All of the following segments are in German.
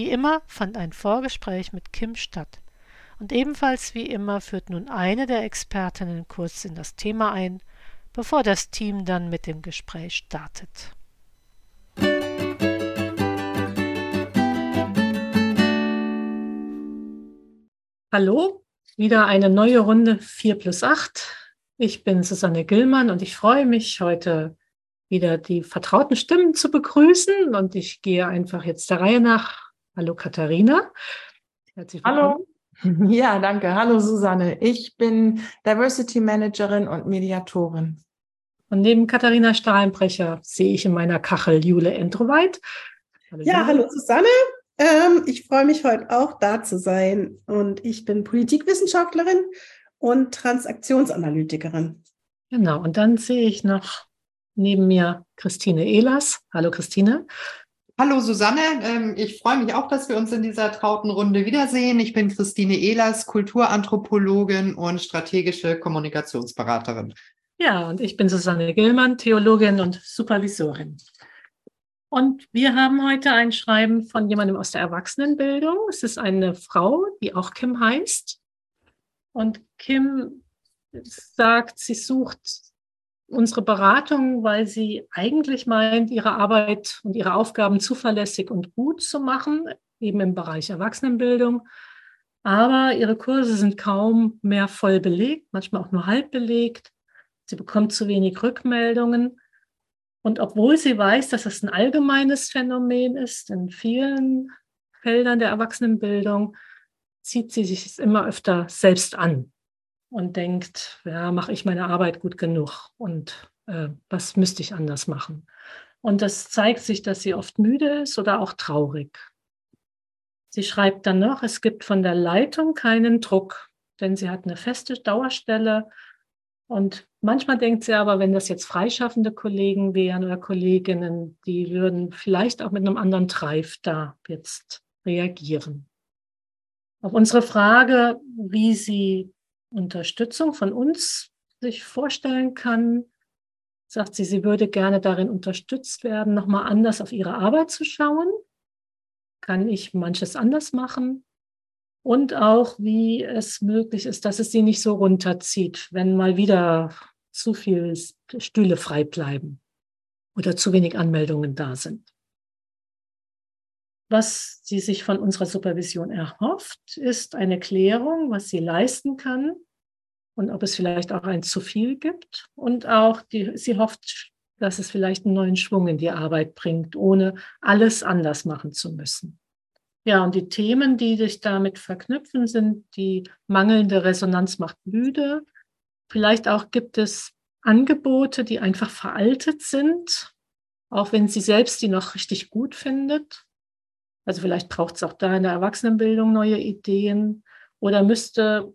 Wie immer fand ein Vorgespräch mit Kim statt. Und ebenfalls wie immer führt nun eine der Expertinnen kurz in das Thema ein, bevor das Team dann mit dem Gespräch startet. Hallo, wieder eine neue Runde 4 plus 8. Ich bin Susanne Gillmann und ich freue mich, heute wieder die vertrauten Stimmen zu begrüßen. Und ich gehe einfach jetzt der Reihe nach. Hallo Katharina. Herzlich willkommen. Hallo. Ja, danke. Hallo Susanne. Ich bin Diversity Managerin und Mediatorin. Und neben Katharina Stahlenbrecher sehe ich in meiner Kachel Jule Entroweit. Hallo, ja, Jule. hallo Susanne. Ähm, ich freue mich heute auch da zu sein. Und ich bin Politikwissenschaftlerin und Transaktionsanalytikerin. Genau. Und dann sehe ich noch Neben mir Christine Ehlers. Hallo Christine. Hallo Susanne, ähm, ich freue mich auch, dass wir uns in dieser trauten Runde wiedersehen. Ich bin Christine Ehlers, Kulturanthropologin und strategische Kommunikationsberaterin. Ja, und ich bin Susanne Gillmann, Theologin und Supervisorin. Und wir haben heute ein Schreiben von jemandem aus der Erwachsenenbildung. Es ist eine Frau, die auch Kim heißt. Und Kim sagt, sie sucht unsere Beratung, weil sie eigentlich meint, ihre Arbeit und ihre Aufgaben zuverlässig und gut zu machen, eben im Bereich Erwachsenenbildung. Aber ihre Kurse sind kaum mehr voll belegt, manchmal auch nur halb belegt. Sie bekommt zu wenig Rückmeldungen. Und obwohl sie weiß, dass das ein allgemeines Phänomen ist in vielen Feldern der Erwachsenenbildung, zieht sie sich immer öfter selbst an und denkt, ja, mache ich meine Arbeit gut genug und äh, was müsste ich anders machen? Und das zeigt sich, dass sie oft müde ist oder auch traurig. Sie schreibt dann noch, es gibt von der Leitung keinen Druck, denn sie hat eine feste Dauerstelle. Und manchmal denkt sie aber, wenn das jetzt freischaffende Kollegen wären oder Kolleginnen, die würden vielleicht auch mit einem anderen Treif da jetzt reagieren. Auf unsere Frage, wie sie Unterstützung von uns sich vorstellen kann, sagt sie, sie würde gerne darin unterstützt werden, nochmal anders auf ihre Arbeit zu schauen. Kann ich manches anders machen? Und auch, wie es möglich ist, dass es sie nicht so runterzieht, wenn mal wieder zu viele Stühle frei bleiben oder zu wenig Anmeldungen da sind. Was sie sich von unserer Supervision erhofft, ist eine Klärung, was sie leisten kann und ob es vielleicht auch ein zu viel gibt. Und auch die, sie hofft, dass es vielleicht einen neuen Schwung in die Arbeit bringt, ohne alles anders machen zu müssen. Ja, und die Themen, die sich damit verknüpfen, sind die mangelnde Resonanz macht müde. Vielleicht auch gibt es Angebote, die einfach veraltet sind, auch wenn sie selbst die noch richtig gut findet. Also vielleicht braucht es auch da in der Erwachsenenbildung neue Ideen oder müsste,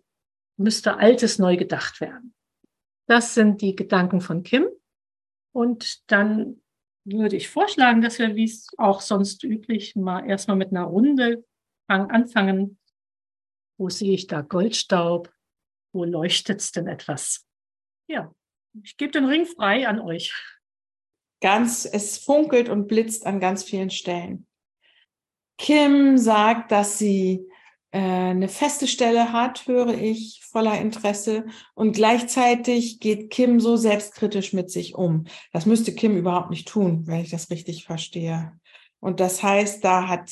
müsste Altes neu gedacht werden. Das sind die Gedanken von Kim. Und dann würde ich vorschlagen, dass wir, wie es auch sonst üblich, mal erstmal mit einer Runde anfangen. Wo sehe ich da Goldstaub? Wo leuchtet es denn etwas? Ja, ich gebe den Ring frei an euch. Ganz, es funkelt und blitzt an ganz vielen Stellen. Kim sagt, dass sie äh, eine feste Stelle hat, höre ich voller Interesse. Und gleichzeitig geht Kim so selbstkritisch mit sich um. Das müsste Kim überhaupt nicht tun, wenn ich das richtig verstehe. Und das heißt, da hat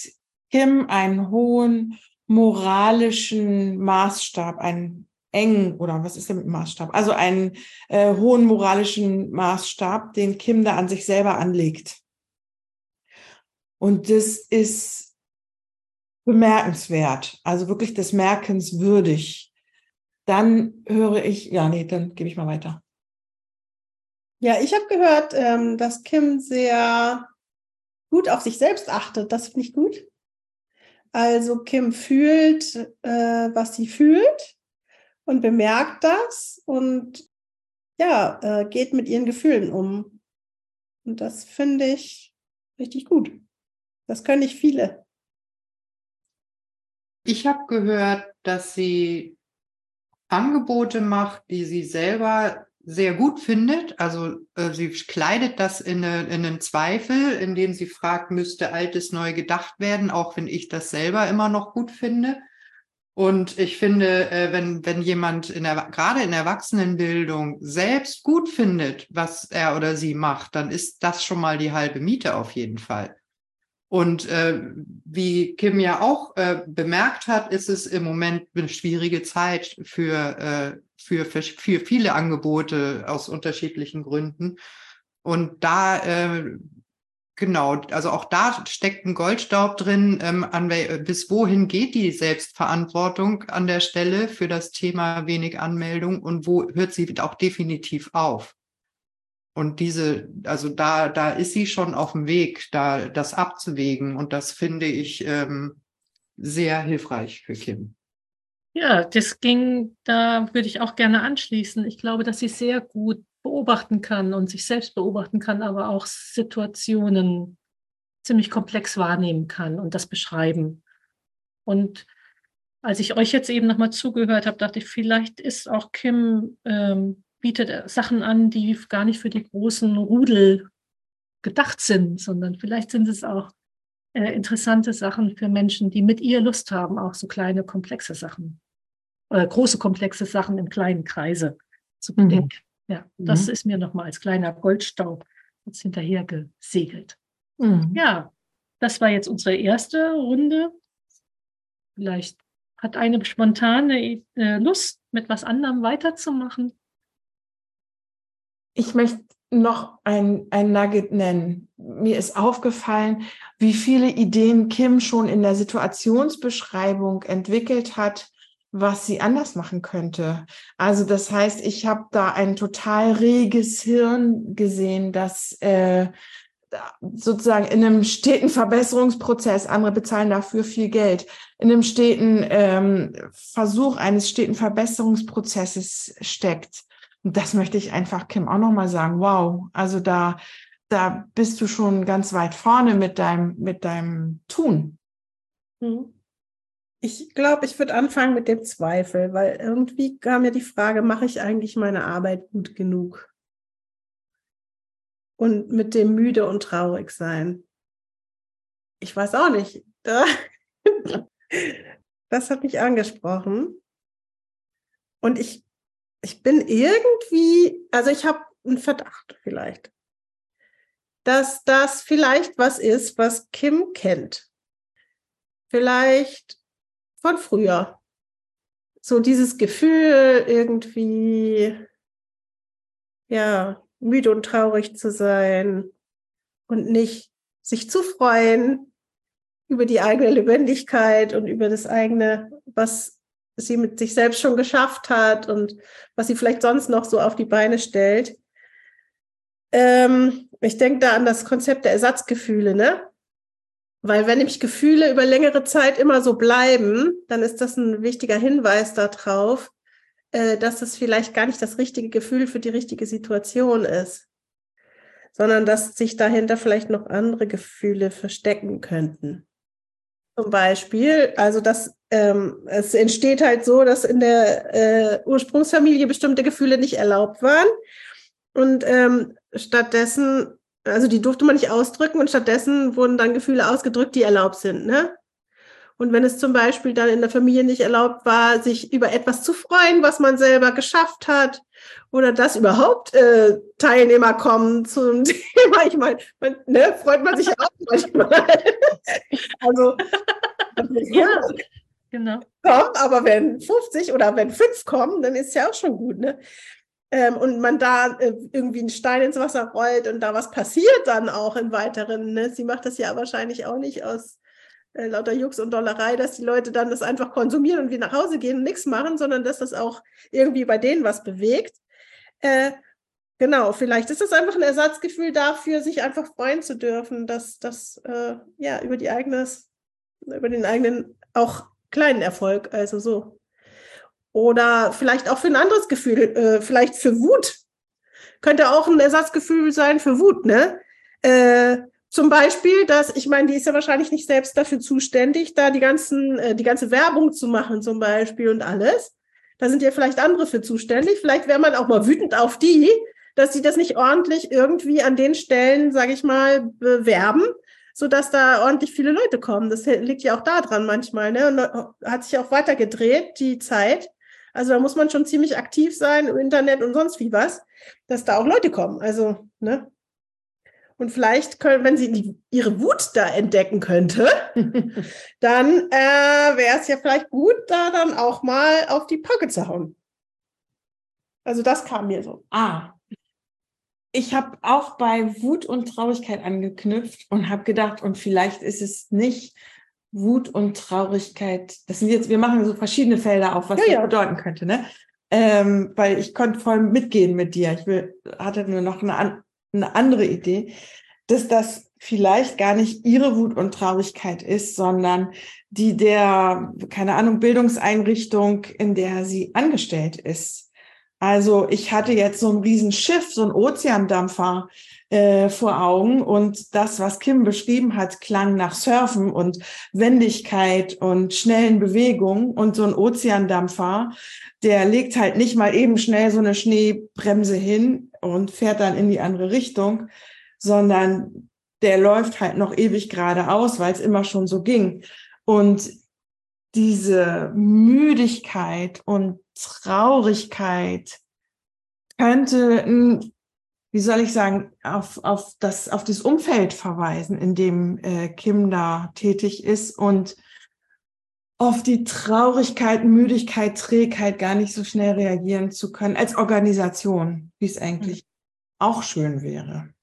Kim einen hohen moralischen Maßstab, einen engen, oder was ist denn mit Maßstab? Also einen äh, hohen moralischen Maßstab, den Kim da an sich selber anlegt. Und das ist bemerkenswert, also wirklich des Merkens würdig, dann höre ich, ja, nee, dann gebe ich mal weiter. Ja, ich habe gehört, ähm, dass Kim sehr gut auf sich selbst achtet. Das finde ich gut. Also Kim fühlt, äh, was sie fühlt und bemerkt das und ja, äh, geht mit ihren Gefühlen um. Und das finde ich richtig gut. Das können nicht viele. Ich habe gehört, dass sie Angebote macht, die sie selber sehr gut findet. Also äh, sie kleidet das in, eine, in einen Zweifel, indem sie fragt, müsste Altes neu gedacht werden, auch wenn ich das selber immer noch gut finde. Und ich finde, äh, wenn, wenn jemand in der, gerade in Erwachsenenbildung selbst gut findet, was er oder sie macht, dann ist das schon mal die halbe Miete auf jeden Fall. Und äh, wie Kim ja auch äh, bemerkt hat, ist es im Moment eine schwierige Zeit für, äh, für, für, viele Angebote aus unterschiedlichen Gründen. Und da, äh, genau, also auch da steckt ein Goldstaub drin, ähm, an, bis wohin geht die Selbstverantwortung an der Stelle für das Thema wenig Anmeldung und wo hört sie auch definitiv auf. Und diese, also da, da ist sie schon auf dem Weg, da das abzuwägen. Und das finde ich ähm, sehr hilfreich für Kim. Ja, das ging, da würde ich auch gerne anschließen. Ich glaube, dass sie sehr gut beobachten kann und sich selbst beobachten kann, aber auch Situationen ziemlich komplex wahrnehmen kann und das beschreiben. Und als ich euch jetzt eben nochmal zugehört habe, dachte ich, vielleicht ist auch Kim ähm, bietet Sachen an, die gar nicht für die großen Rudel gedacht sind, sondern vielleicht sind es auch äh, interessante Sachen für Menschen, die mit ihr Lust haben, auch so kleine, komplexe Sachen oder große, komplexe Sachen im kleinen Kreise zu mhm. bedenken. Mhm. Ja, das mhm. ist mir nochmal als kleiner Goldstaub jetzt hinterher gesegelt. Mhm. Ja, das war jetzt unsere erste Runde. Vielleicht hat eine spontane äh, Lust, mit was anderem weiterzumachen. Ich möchte noch ein, ein Nugget nennen. Mir ist aufgefallen, wie viele Ideen Kim schon in der Situationsbeschreibung entwickelt hat, was sie anders machen könnte. Also das heißt, ich habe da ein total reges Hirn gesehen, das äh, sozusagen in einem steten Verbesserungsprozess, andere bezahlen dafür viel Geld, in einem steten ähm, Versuch eines steten Verbesserungsprozesses steckt. Das möchte ich einfach Kim auch nochmal sagen. Wow, also da, da bist du schon ganz weit vorne mit deinem, mit deinem Tun. Mhm. Ich glaube, ich würde anfangen mit dem Zweifel, weil irgendwie kam mir die Frage, mache ich eigentlich meine Arbeit gut genug? Und mit dem müde und traurig sein. Ich weiß auch nicht. Das hat mich angesprochen. Und ich ich bin irgendwie, also ich habe einen Verdacht vielleicht, dass das vielleicht was ist, was Kim kennt. Vielleicht von früher. So dieses Gefühl, irgendwie, ja, müde und traurig zu sein und nicht sich zu freuen über die eigene Lebendigkeit und über das eigene, was sie mit sich selbst schon geschafft hat und was sie vielleicht sonst noch so auf die Beine stellt. Ähm, ich denke da an das Konzept der Ersatzgefühle, ne? Weil wenn nämlich Gefühle über längere Zeit immer so bleiben, dann ist das ein wichtiger Hinweis darauf, äh, dass es vielleicht gar nicht das richtige Gefühl für die richtige Situation ist, sondern dass sich dahinter vielleicht noch andere Gefühle verstecken könnten. Zum Beispiel, also das, ähm, es entsteht halt so, dass in der äh, Ursprungsfamilie bestimmte Gefühle nicht erlaubt waren. Und ähm, stattdessen, also die durfte man nicht ausdrücken und stattdessen wurden dann Gefühle ausgedrückt, die erlaubt sind. Ne? Und wenn es zum Beispiel dann in der Familie nicht erlaubt war, sich über etwas zu freuen, was man selber geschafft hat, oder dass überhaupt äh, Teilnehmer kommen zum Thema. Ich meine, ne, freut man sich auch manchmal. also, ja, genau. Kommen, aber wenn 50 oder wenn 5 kommen, dann ist ja auch schon gut. Ne? Ähm, und man da äh, irgendwie einen Stein ins Wasser rollt und da was passiert dann auch im Weiteren. Ne? Sie macht das ja wahrscheinlich auch nicht aus äh, lauter Jux und Dollerei, dass die Leute dann das einfach konsumieren und wie nach Hause gehen und nichts machen, sondern dass das auch irgendwie bei denen was bewegt. Äh, Genau, vielleicht ist es einfach ein Ersatzgefühl dafür, sich einfach freuen zu dürfen, dass das äh, ja über die eigenes, über den eigenen auch kleinen Erfolg, also so. Oder vielleicht auch für ein anderes Gefühl, äh, vielleicht für Wut. Könnte auch ein Ersatzgefühl sein für Wut, ne? Äh, zum Beispiel, dass, ich meine, die ist ja wahrscheinlich nicht selbst dafür zuständig, da die ganzen, äh, die ganze Werbung zu machen, zum Beispiel und alles. Da sind ja vielleicht andere für zuständig. Vielleicht wäre man auch mal wütend auf die, dass sie das nicht ordentlich irgendwie an den Stellen, sage ich mal, bewerben, sodass da ordentlich viele Leute kommen. Das liegt ja auch da dran manchmal, ne? Und hat sich auch weiter gedreht, die Zeit. Also da muss man schon ziemlich aktiv sein im Internet und sonst wie was, dass da auch Leute kommen. Also, ne? Und vielleicht können, wenn sie die, ihre Wut da entdecken könnte, dann äh, wäre es ja vielleicht gut, da dann auch mal auf die Packe zu hauen. Also das kam mir so. Ah, ich habe auch bei Wut und Traurigkeit angeknüpft und habe gedacht, und vielleicht ist es nicht Wut und Traurigkeit. Das sind jetzt, wir machen so verschiedene Felder auf, was ja, das ja. bedeuten könnte, ne? Ähm, weil ich konnte voll mitgehen mit dir. Ich will, hatte nur noch eine, eine andere Idee, dass das vielleicht gar nicht ihre Wut und Traurigkeit ist, sondern die der, keine Ahnung, Bildungseinrichtung, in der sie angestellt ist. Also ich hatte jetzt so ein Riesenschiff, so ein Ozeandampfer äh, vor Augen und das, was Kim beschrieben hat, klang nach Surfen und Wendigkeit und schnellen Bewegungen und so ein Ozeandampfer, der legt halt nicht mal eben schnell so eine Schneebremse hin und fährt dann in die andere Richtung, sondern der läuft halt noch ewig geradeaus, weil es immer schon so ging. Und diese Müdigkeit und Traurigkeit könnte, wie soll ich sagen, auf, auf, das, auf das Umfeld verweisen, in dem äh, Kim da tätig ist und auf die Traurigkeit, Müdigkeit, Trägheit gar nicht so schnell reagieren zu können als Organisation, wie es eigentlich mhm. auch schön wäre.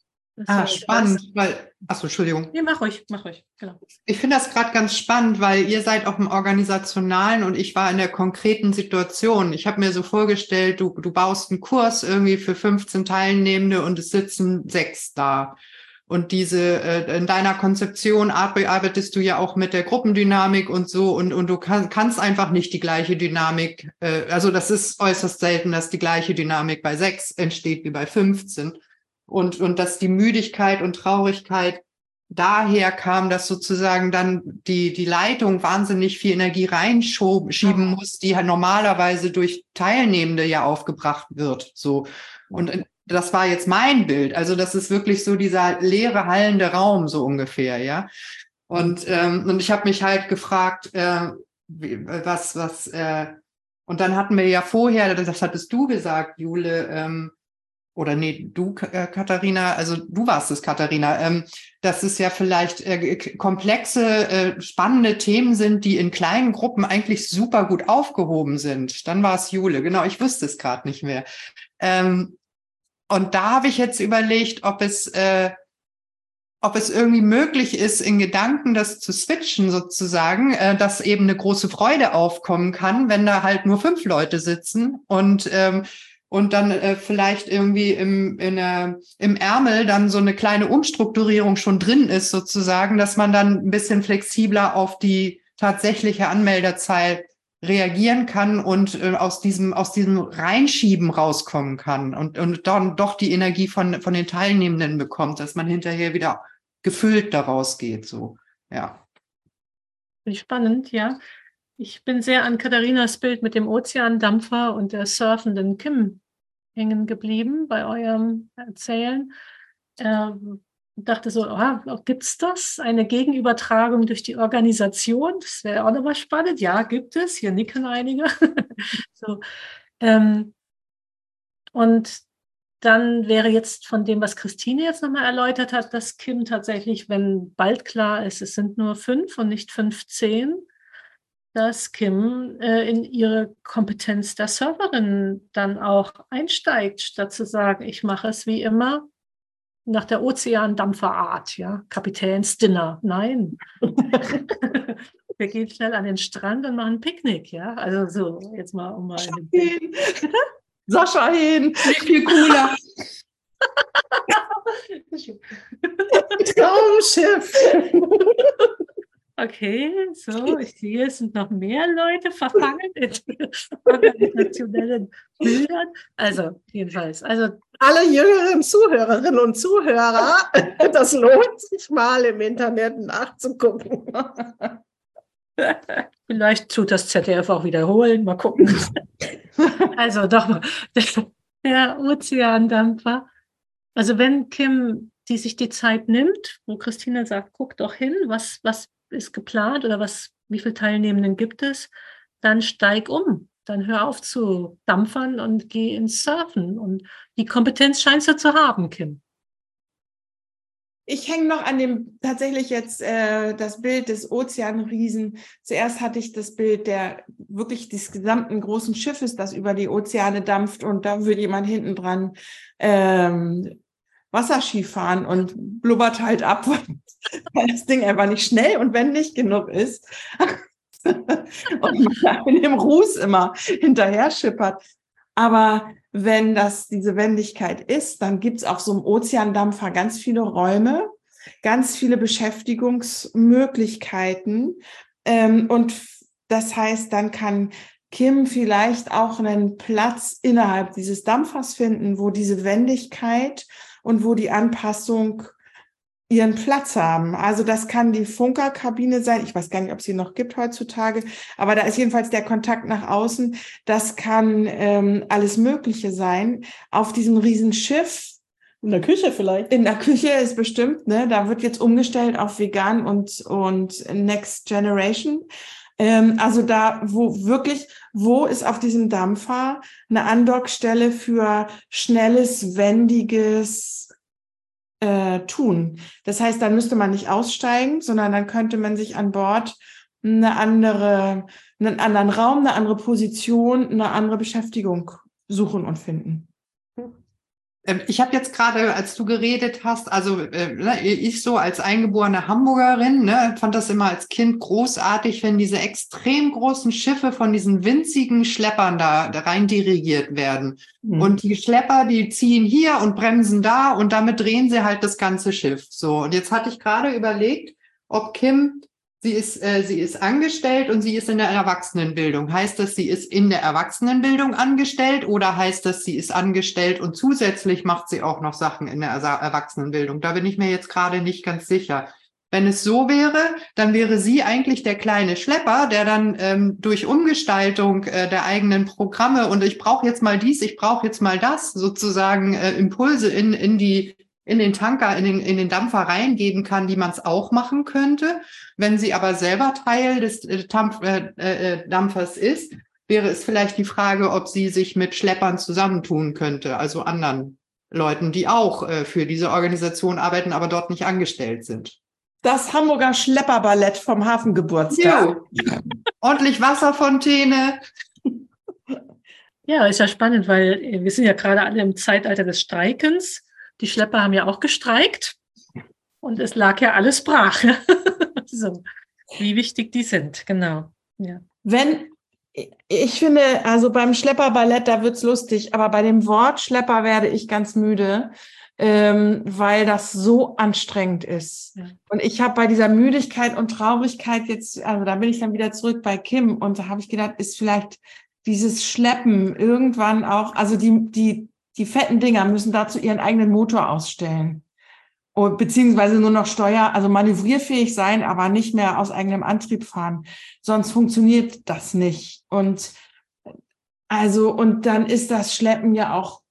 Ah, spannend, weil, achso, Entschuldigung. Nee, mach euch, mach euch, genau. Ich finde das gerade ganz spannend, weil ihr seid auf dem Organisationalen und ich war in der konkreten Situation. Ich habe mir so vorgestellt, du, du baust einen Kurs irgendwie für 15 Teilnehmende und es sitzen sechs da. Und diese, äh, in deiner Konzeption arbeitest du ja auch mit der Gruppendynamik und so und, und du kann, kannst einfach nicht die gleiche Dynamik, äh, also das ist äußerst selten, dass die gleiche Dynamik bei sechs entsteht wie bei 15 und, und dass die Müdigkeit und Traurigkeit daher kam, dass sozusagen dann die, die Leitung wahnsinnig viel Energie reinschieben muss, die halt normalerweise durch Teilnehmende ja aufgebracht wird. So. Und das war jetzt mein Bild. Also das ist wirklich so dieser leere, hallende Raum, so ungefähr, ja. Und, ähm, und ich habe mich halt gefragt, äh, was, was, äh, und dann hatten wir ja vorher, das hattest du gesagt, Jule, ähm, oder nee, du, äh, Katharina, also du warst es, Katharina, ähm, dass es ja vielleicht äh, komplexe, äh, spannende Themen sind, die in kleinen Gruppen eigentlich super gut aufgehoben sind. Dann war es Jule, genau, ich wusste es gerade nicht mehr. Ähm, und da habe ich jetzt überlegt, ob es, äh, ob es irgendwie möglich ist, in Gedanken das zu switchen sozusagen, äh, dass eben eine große Freude aufkommen kann, wenn da halt nur fünf Leute sitzen und ähm, und dann äh, vielleicht irgendwie im, in der, im Ärmel dann so eine kleine Umstrukturierung schon drin ist, sozusagen, dass man dann ein bisschen flexibler auf die tatsächliche Anmeldezahl reagieren kann und äh, aus diesem aus diesem Reinschieben rauskommen kann und und dann doch die Energie von von den Teilnehmenden bekommt, dass man hinterher wieder gefüllt daraus geht so ja. Spannend ja ich bin sehr an Katharinas Bild mit dem Ozeandampfer und der surfenden Kim hängen geblieben bei eurem Erzählen. Ähm, dachte so, ah, gibt es das? Eine Gegenübertragung durch die Organisation? Das wäre auch nochmal spannend. Ja, gibt es. Hier nicken einige. so, ähm, und dann wäre jetzt von dem, was Christine jetzt nochmal erläutert hat, dass Kim tatsächlich, wenn bald klar ist, es sind nur fünf und nicht 15, dass Kim äh, in ihre Kompetenz der Serverin dann auch einsteigt, statt zu sagen, ich mache es wie immer nach der Ozeandampferart, ja, Kapitänsdinner. Nein. Wir gehen schnell an den Strand und machen Picknick, ja. Also so, jetzt mal um mal. Sascha hin. Sascha hin. Viel cooler. Traumschiff. Okay, so, ich sehe, es sind noch mehr Leute verfangen in organisationellen Bildern. Also, jedenfalls, also Alle jüngeren Zuhörerinnen und Zuhörer, das lohnt sich mal im Internet nachzugucken. vielleicht tut das ZDF auch wiederholen. Mal gucken. also doch mal, der, Ozeandampfer. Also wenn Kim die sich die Zeit nimmt, wo Christine sagt, guck doch hin, was, was ist geplant oder was, wie viele Teilnehmenden gibt es, dann steig um. Dann hör auf zu dampfern und geh ins Surfen. Und die Kompetenz scheinst du zu haben, Kim. Ich hänge noch an dem tatsächlich jetzt äh, das Bild des Ozeanriesen. Zuerst hatte ich das Bild der wirklich des gesamten großen Schiffes, das über die Ozeane dampft und da würde jemand hinten dran ähm, Wasserski fahren und blubbert halt ab, weil das Ding einfach nicht schnell und wendig genug ist. und man dem Ruß immer hinterher schippert. Aber wenn das diese Wendigkeit ist, dann gibt es auf so einem Ozeandampfer ganz viele Räume, ganz viele Beschäftigungsmöglichkeiten. Ähm, und das heißt, dann kann Kim vielleicht auch einen Platz innerhalb dieses Dampfers finden, wo diese Wendigkeit und wo die Anpassung ihren Platz haben. Also das kann die Funkerkabine sein. Ich weiß gar nicht, ob sie noch gibt heutzutage, aber da ist jedenfalls der Kontakt nach außen. Das kann ähm, alles Mögliche sein. Auf diesem Riesenschiff. In der Küche vielleicht. In der Küche ist bestimmt, ne? Da wird jetzt umgestellt auf vegan und, und Next Generation. Ähm, also da, wo wirklich, wo ist auf diesem Dampfer eine Andockstelle für schnelles, wendiges äh, Tun? Das heißt, dann müsste man nicht aussteigen, sondern dann könnte man sich an Bord eine andere, einen anderen Raum, eine andere Position, eine andere Beschäftigung suchen und finden. Ähm, ich habe jetzt gerade, als du geredet hast, also äh, ne, ich so als eingeborene Hamburgerin, ne, fand das immer als Kind großartig, wenn diese extrem großen Schiffe von diesen winzigen Schleppern da, da rein dirigiert werden. Mhm. Und die Schlepper, die ziehen hier und bremsen da und damit drehen sie halt das ganze Schiff. So, und jetzt hatte ich gerade überlegt, ob Kim Sie ist, äh, sie ist angestellt und sie ist in der Erwachsenenbildung. Heißt das, sie ist in der Erwachsenenbildung angestellt oder heißt das, sie ist angestellt und zusätzlich macht sie auch noch Sachen in der Erwachsenenbildung? Da bin ich mir jetzt gerade nicht ganz sicher. Wenn es so wäre, dann wäre sie eigentlich der kleine Schlepper, der dann ähm, durch Umgestaltung äh, der eigenen Programme und ich brauche jetzt mal dies, ich brauche jetzt mal das, sozusagen äh, Impulse in, in die in den Tanker, in den, in den Dampfer reingeben kann, die man es auch machen könnte. Wenn sie aber selber Teil des äh, äh, äh, Dampfers ist, wäre es vielleicht die Frage, ob sie sich mit Schleppern zusammentun könnte, also anderen Leuten, die auch äh, für diese Organisation arbeiten, aber dort nicht angestellt sind. Das Hamburger Schlepperballett vom Hafengeburtstag. Jo. Ordentlich Wasserfontäne. Ja, ist ja spannend, weil wir sind ja gerade alle im Zeitalter des Streikens. Die Schlepper haben ja auch gestreikt und es lag ja alles brach. so, wie wichtig die sind, genau. Ja. Wenn, ich finde, also beim Schlepperballett, da wird's lustig, aber bei dem Wort Schlepper werde ich ganz müde, ähm, weil das so anstrengend ist. Ja. Und ich habe bei dieser Müdigkeit und Traurigkeit jetzt, also da bin ich dann wieder zurück bei Kim und da habe ich gedacht, ist vielleicht dieses Schleppen irgendwann auch, also die, die, die fetten Dinger müssen dazu ihren eigenen Motor ausstellen. Und, beziehungsweise nur noch Steuer, also manövrierfähig sein, aber nicht mehr aus eigenem Antrieb fahren. Sonst funktioniert das nicht. Und also, und dann ist das Schleppen ja auch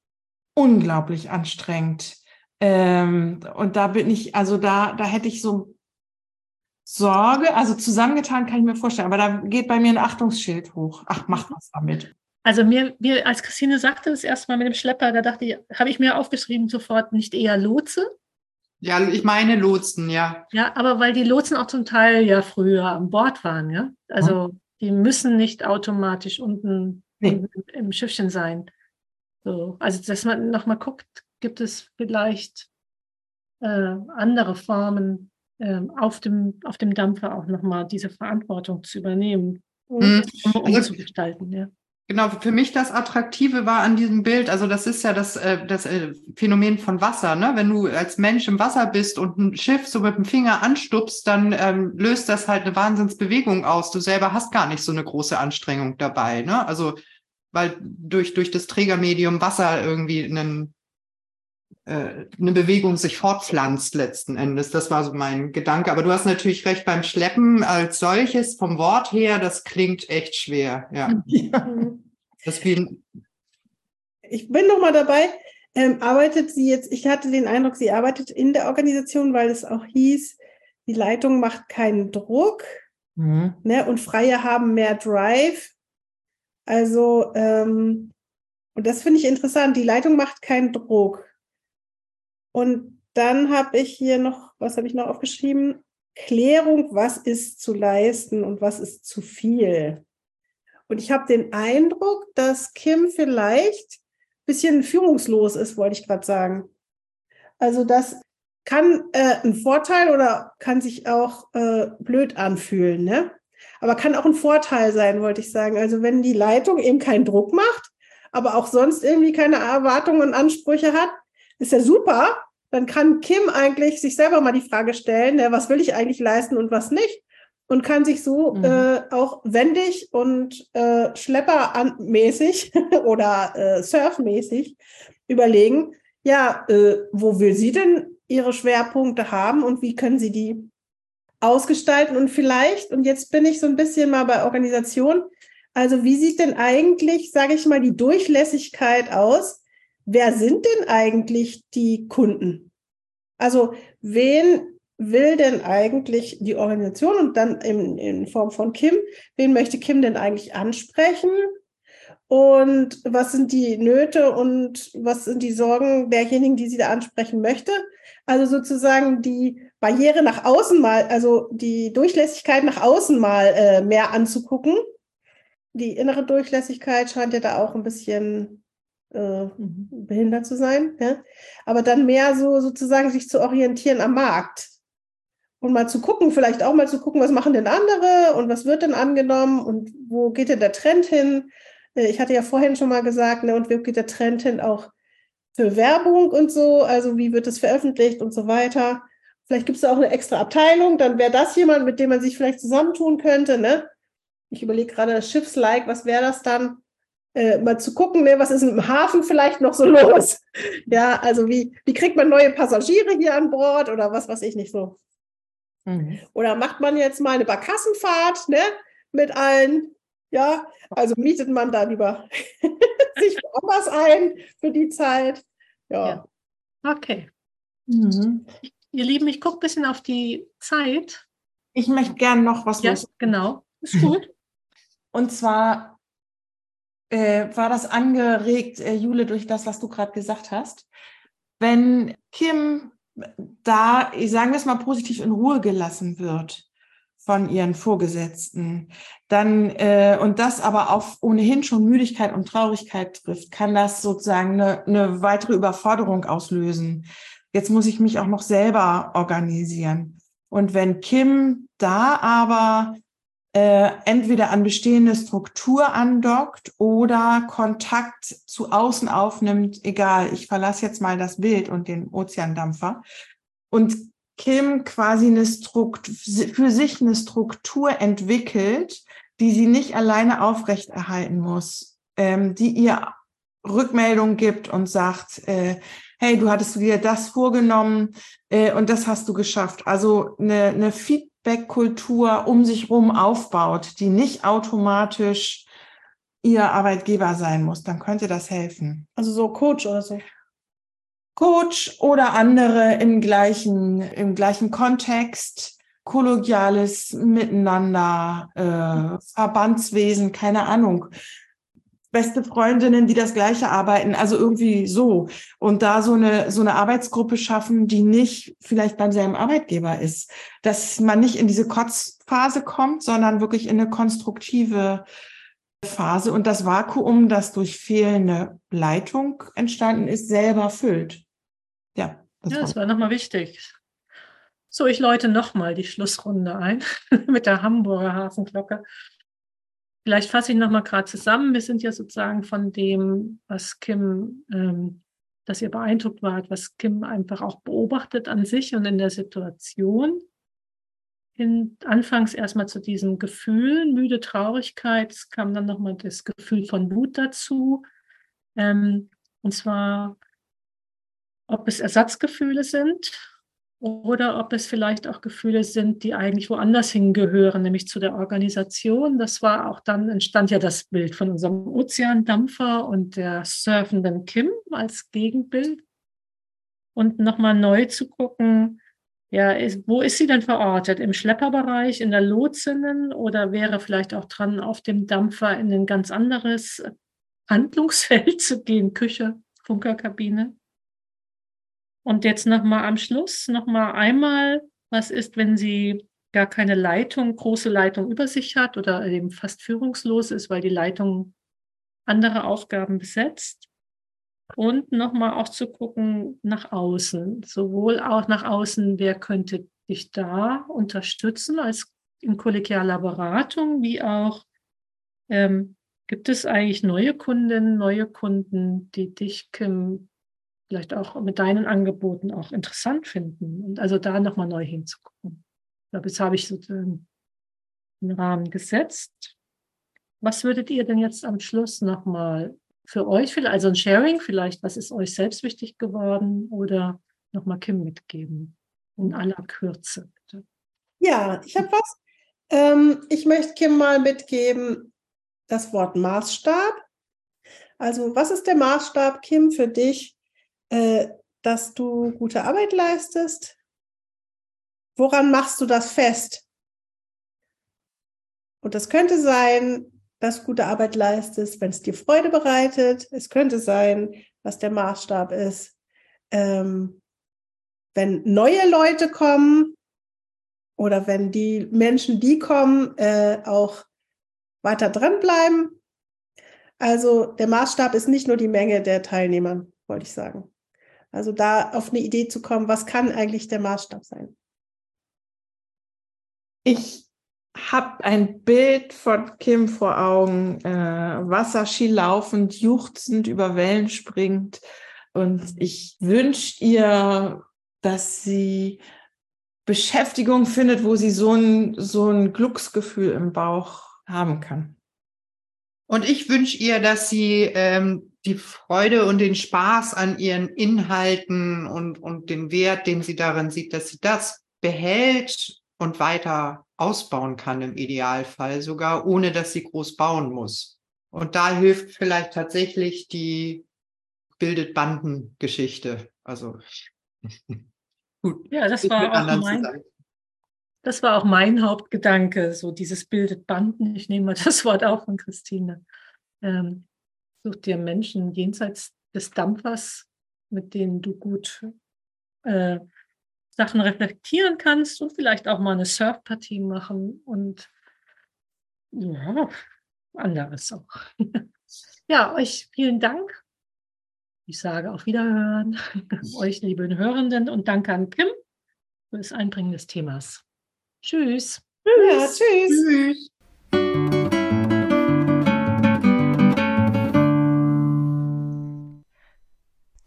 unglaublich anstrengend. Ähm, und da bin ich, also da, da hätte ich so Sorge, also zusammengetan kann ich mir vorstellen, aber da geht bei mir ein Achtungsschild hoch. Ach, macht was damit. Also mir, mir, als Christine sagte das erstmal mit dem Schlepper, da dachte ich, habe ich mir aufgeschrieben sofort nicht eher Lotse. Ja, ich meine Lotsen, ja. Ja, aber weil die Lotsen auch zum Teil ja früher an Bord waren, ja. Also hm. die müssen nicht automatisch unten nee. im, im, Schiffchen sein. So, also dass man nochmal guckt, gibt es vielleicht äh, andere Formen, äh, auf, dem, auf dem Dampfer auch nochmal diese Verantwortung zu übernehmen, um, um also, zu gestalten, ja. Genau, für mich das Attraktive war an diesem Bild, also das ist ja das, äh, das äh, Phänomen von Wasser, ne? Wenn du als Mensch im Wasser bist und ein Schiff so mit dem Finger anstupst, dann ähm, löst das halt eine Wahnsinnsbewegung aus. Du selber hast gar nicht so eine große Anstrengung dabei, ne? Also weil durch, durch das Trägermedium Wasser irgendwie einen, äh, eine Bewegung sich fortpflanzt letzten Endes. Das war so mein Gedanke. Aber du hast natürlich recht beim Schleppen als solches, vom Wort her, das klingt echt schwer. Ja. ja. Das wie ich bin noch mal dabei. Ähm, arbeitet sie jetzt, ich hatte den Eindruck, sie arbeitet in der Organisation, weil es auch hieß, die Leitung macht keinen Druck mhm. ne, und Freie haben mehr Drive. Also, ähm, und das finde ich interessant, die Leitung macht keinen Druck. Und dann habe ich hier noch, was habe ich noch aufgeschrieben? Klärung, was ist zu leisten und was ist zu viel. Und ich habe den Eindruck, dass Kim vielleicht ein bisschen führungslos ist, wollte ich gerade sagen. Also das kann äh, ein Vorteil oder kann sich auch äh, blöd anfühlen, ne? Aber kann auch ein Vorteil sein, wollte ich sagen. Also wenn die Leitung eben keinen Druck macht, aber auch sonst irgendwie keine Erwartungen und Ansprüche hat, ist ja super. Dann kann Kim eigentlich sich selber mal die Frage stellen, ja, was will ich eigentlich leisten und was nicht? Und kann sich so mhm. äh, auch wendig und äh, schleppermäßig oder äh, surfmäßig überlegen, ja, äh, wo will sie denn ihre Schwerpunkte haben und wie können sie die ausgestalten und vielleicht, und jetzt bin ich so ein bisschen mal bei Organisation, also wie sieht denn eigentlich, sage ich mal, die Durchlässigkeit aus? Wer sind denn eigentlich die Kunden? Also wen will denn eigentlich die Organisation und dann in, in Form von Kim, wen möchte Kim denn eigentlich ansprechen? Und was sind die Nöte und was sind die Sorgen derjenigen, die sie da ansprechen möchte? Also sozusagen die Barriere nach außen mal, also die Durchlässigkeit nach außen mal äh, mehr anzugucken. Die innere Durchlässigkeit scheint ja da auch ein bisschen äh, behindert zu sein. Ja? Aber dann mehr so sozusagen sich zu orientieren am Markt. Und mal zu gucken, vielleicht auch mal zu gucken, was machen denn andere und was wird denn angenommen und wo geht denn der Trend hin? Äh, ich hatte ja vorhin schon mal gesagt, ne, und wo geht der Trend hin auch für Werbung und so, also wie wird es veröffentlicht und so weiter. Vielleicht gibt es auch eine extra Abteilung, dann wäre das jemand, mit dem man sich vielleicht zusammentun könnte. Ne? Ich überlege gerade das Schiffslike, was wäre das dann? Äh, mal zu gucken, ne, was ist im Hafen vielleicht noch so los? ja, also wie, wie kriegt man neue Passagiere hier an Bord oder was weiß ich nicht so. Mhm. Oder macht man jetzt mal eine Barkassenfahrt ne, mit allen? Ja, also mietet man da lieber sich woanders ein für die Zeit. Ja. ja. Okay. Mhm. Ihr Lieben, ich gucke ein bisschen auf die Zeit. Ich möchte gerne noch was Ja, los. genau. Ist gut. Und zwar äh, war das angeregt, äh, Jule, durch das, was du gerade gesagt hast. Wenn Kim da, sagen wir es mal positiv, in Ruhe gelassen wird von ihren Vorgesetzten, dann äh, und das aber auf ohnehin schon Müdigkeit und Traurigkeit trifft, kann das sozusagen eine, eine weitere Überforderung auslösen. Jetzt muss ich mich auch noch selber organisieren. Und wenn Kim da aber äh, entweder an bestehende Struktur andockt oder Kontakt zu außen aufnimmt, egal, ich verlasse jetzt mal das Bild und den Ozeandampfer. Und Kim quasi eine Struktur, für sich eine Struktur entwickelt, die sie nicht alleine aufrechterhalten muss, ähm, die ihr Rückmeldung gibt und sagt, äh, hey, du hattest dir das vorgenommen äh, und das hast du geschafft. Also eine, eine Feedback-Kultur um sich rum aufbaut, die nicht automatisch ihr Arbeitgeber sein muss, dann könnte das helfen. Also so Coach oder so. Coach oder andere im gleichen, im gleichen Kontext, kollegiales Miteinander, äh, Verbandswesen, keine Ahnung beste Freundinnen, die das Gleiche arbeiten, also irgendwie so. Und da so eine, so eine Arbeitsgruppe schaffen, die nicht vielleicht beim selben Arbeitgeber ist. Dass man nicht in diese Kotzphase kommt, sondern wirklich in eine konstruktive Phase und das Vakuum, das durch fehlende Leitung entstanden ist, selber füllt. Ja, das, ja, das war nochmal wichtig. So, ich läute nochmal die Schlussrunde ein mit der Hamburger Hafenglocke. Vielleicht fasse ich nochmal gerade zusammen. Wir sind ja sozusagen von dem, was Kim, ähm, dass ihr beeindruckt wart, was Kim einfach auch beobachtet an sich und in der Situation. In, anfangs erstmal zu diesem Gefühl, müde Traurigkeit, es kam dann nochmal das Gefühl von Wut dazu. Ähm, und zwar, ob es Ersatzgefühle sind oder ob es vielleicht auch Gefühle sind, die eigentlich woanders hingehören, nämlich zu der Organisation. Das war auch dann, entstand ja das Bild von unserem Ozeandampfer und der surfenden Kim als Gegenbild. Und nochmal neu zu gucken, ja, ist, wo ist sie denn verortet? Im Schlepperbereich, in der Lotsinnen oder wäre vielleicht auch dran, auf dem Dampfer in ein ganz anderes Handlungsfeld zu gehen, Küche, Funkerkabine? Und jetzt nochmal am Schluss, nochmal einmal, was ist, wenn sie gar keine Leitung, große Leitung über sich hat oder eben fast führungslos ist, weil die Leitung andere Aufgaben besetzt. Und nochmal auch zu gucken nach außen, sowohl auch nach außen, wer könnte dich da unterstützen als in kollegialer Beratung, wie auch ähm, gibt es eigentlich neue Kundinnen, neue Kunden, die dich, Kim, vielleicht auch mit deinen Angeboten auch interessant finden. Und also da nochmal neu hinzugucken. Ich glaube, jetzt habe ich sozusagen einen Rahmen gesetzt. Was würdet ihr denn jetzt am Schluss nochmal für euch, also ein Sharing vielleicht, was ist euch selbst wichtig geworden oder nochmal Kim mitgeben? In aller Kürze, bitte. Ja, ich habe was. Ähm, ich möchte Kim mal mitgeben, das Wort Maßstab. Also, was ist der Maßstab, Kim, für dich, äh, dass du gute Arbeit leistest? Woran machst du das fest? Und das könnte sein, dass du gute Arbeit leistest, wenn es dir Freude bereitet. Es könnte sein, was der Maßstab ist, ähm, wenn neue Leute kommen oder wenn die Menschen, die kommen, äh, auch weiter dranbleiben. Also der Maßstab ist nicht nur die Menge der Teilnehmer, wollte ich sagen. Also da auf eine Idee zu kommen, was kann eigentlich der Maßstab sein? Ich habe ein Bild von Kim vor Augen, äh, Wasserski laufend, juchzend über Wellen springt. Und ich wünsche ihr, dass sie Beschäftigung findet, wo sie so ein, so ein Glücksgefühl im Bauch haben kann. Und ich wünsche ihr, dass sie ähm, die Freude und den Spaß an ihren Inhalten und, und den Wert, den sie darin sieht, dass sie das behält und weiter ausbauen kann im Idealfall, sogar ohne dass sie groß bauen muss. Und da hilft vielleicht tatsächlich die bildet Bandengeschichte. Also gut. Ja, das war auch mein, das war auch mein Hauptgedanke, so dieses bildet Banden. Ich nehme mal das Wort auch von Christine. Ähm, Such dir Menschen jenseits des Dampfers, mit denen du gut äh, Sachen reflektieren kannst und vielleicht auch mal eine Surfpartie machen und ja, anderes auch. ja, euch vielen Dank. Ich sage auf Wiederhören, euch lieben Hörenden und danke an Kim für das Einbringen des Themas. Tschüss. Ja, tschüss. tschüss.